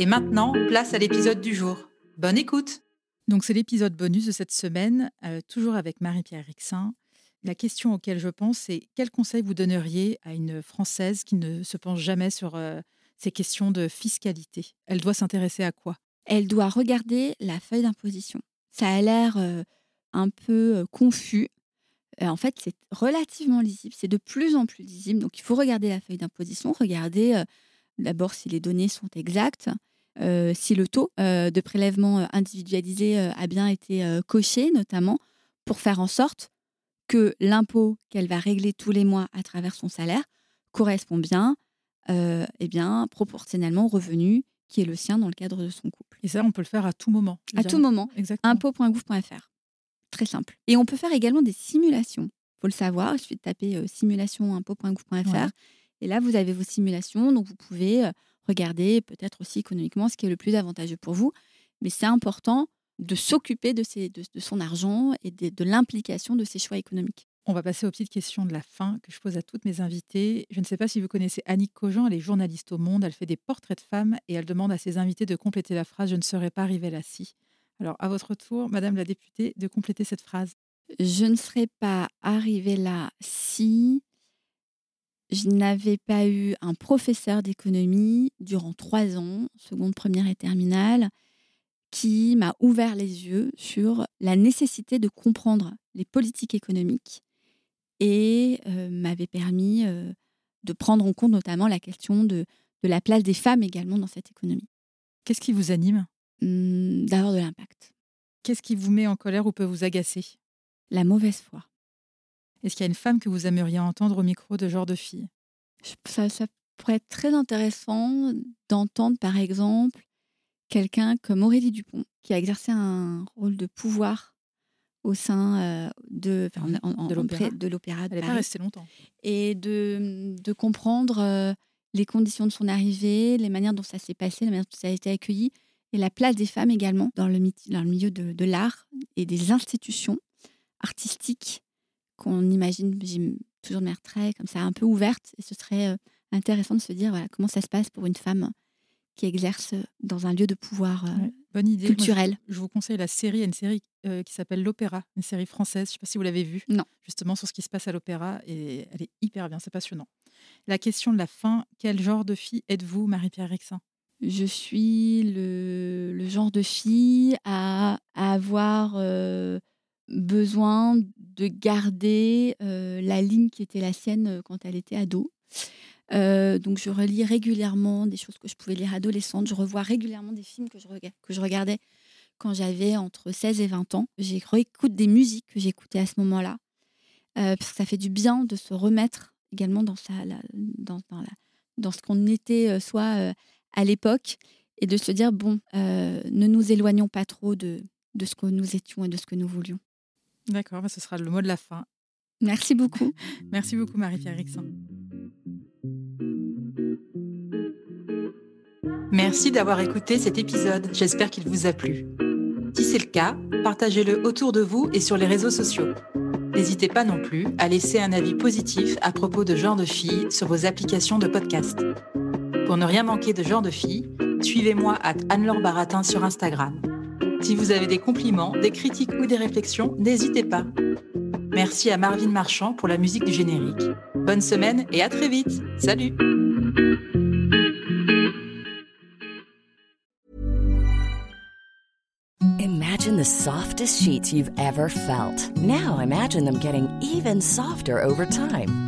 Et maintenant, place à l'épisode du jour. Bonne écoute Donc c'est l'épisode bonus de cette semaine, euh, toujours avec Marie-Pierre Rixin. La question auquel je pense, c'est quel conseil vous donneriez à une Française qui ne se penche jamais sur euh, ces questions de fiscalité? Elle doit s'intéresser à quoi? Elle doit regarder la feuille d'imposition. Ça a l'air euh, un peu euh, confus. Euh, en fait, c'est relativement lisible. C'est de plus en plus lisible. Donc, il faut regarder la feuille d'imposition. Regarder d'abord si les données sont exactes, si le taux de prélèvement individualisé a bien été coché, notamment pour faire en sorte que l'impôt qu'elle va régler tous les mois à travers son salaire correspond bien, eh bien proportionnellement au revenu qui est le sien dans le cadre de son couple. Et ça, on peut le faire à tout moment. À tout moment. Impôt.gouv.fr. Très simple. Et on peut faire également des simulations. Il faut le savoir. Il suffit de taper euh, simulation impôt.gouv.fr. Et là, vous avez vos simulations. Donc, vous pouvez euh, regarder peut-être aussi économiquement ce qui est le plus avantageux pour vous. Mais c'est important de s'occuper de, de, son argent et de, de l'implication de ses choix économiques. On va passer aux petites questions de la fin que je pose à toutes mes invités. Je ne sais pas si vous connaissez Annick Cogent, elle est journaliste au Monde, elle fait des portraits de femmes et elle demande à ses invités de compléter la phrase Je ne serais pas arrivée là si. Alors, à votre tour, Madame la députée, de compléter cette phrase. Je ne serais pas arrivée là si je n'avais pas eu un professeur d'économie durant trois ans, seconde, première et terminale, qui m'a ouvert les yeux sur la nécessité de comprendre les politiques économiques et m'avait permis de prendre en compte notamment la question de, de, la place des femmes également dans cette économie. Qu'est-ce qui vous anime? Mmh, D'avoir de l'impact. Qu'est-ce qui vous met en colère ou peut vous agacer? La mauvaise foi. Est-ce qu'il y a une femme que vous aimeriez entendre au micro de genre de fille? Ça, ça pourrait être très intéressant d'entendre par exemple quelqu'un comme Aurélie Dupont, qui a exercé un rôle de pouvoir au sein de, de l'opéra. Elle n'est pas restée longtemps. Et de, de comprendre les conditions de son arrivée, les manières dont ça s'est passé, la manière dont ça a été accueilli, et la place des femmes également dans le, dans le milieu de, de l'art et des institutions artistiques qu'on imagine, toujours de manière très comme ça, un peu ouverte. Et ce serait intéressant de se dire voilà, comment ça se passe pour une femme qui exerce dans un lieu de pouvoir bonne idée. culturel. je, vous conseille la série, une série qui s'appelle L'Opéra, une série française. Je ne sais pas si vous l'avez vue. Non. Justement sur ce qui se passe à l'opéra et elle est hyper bien, c'est passionnant. La question de la fin, quel genre de fille êtes-vous, Marie-Pierre Rixin Je suis le, le, genre de fille à, à avoir besoin de garder la ligne qui était la sienne quand elle était ado. Euh, donc je relis régulièrement des choses que je pouvais lire adolescente. Je revois régulièrement des films que je, que je regardais quand j'avais entre 16 et 20 ans. J'ai réécoute des musiques que j'écoutais à ce moment-là. Euh, parce que ça fait du bien de se remettre également dans, sa, dans, dans, la, dans ce qu'on était euh, soit à l'époque et de se dire, bon, ne nous éloignons pas trop de, de ce que nous étions et de ce que nous voulions. D'accord, bah, ce sera le mot de la fin. Merci beaucoup. Merci beaucoup Marie-Pierre Rixin. Merci d'avoir écouté cet épisode, j'espère qu'il vous a plu. Si c'est le cas, partagez-le autour de vous et sur les réseaux sociaux. N'hésitez pas non plus à laisser un avis positif à propos de Genre de Filles sur vos applications de podcast. Pour ne rien manquer de Genre de Filles, suivez-moi à Anne-Laure Baratin sur Instagram. Si vous avez des compliments, des critiques ou des réflexions, n'hésitez pas. Merci à Marvin Marchand pour la musique du générique. Bonne semaine et à très vite. Salut Imagine the softest sheets you've ever felt. Now imagine them getting even softer over time.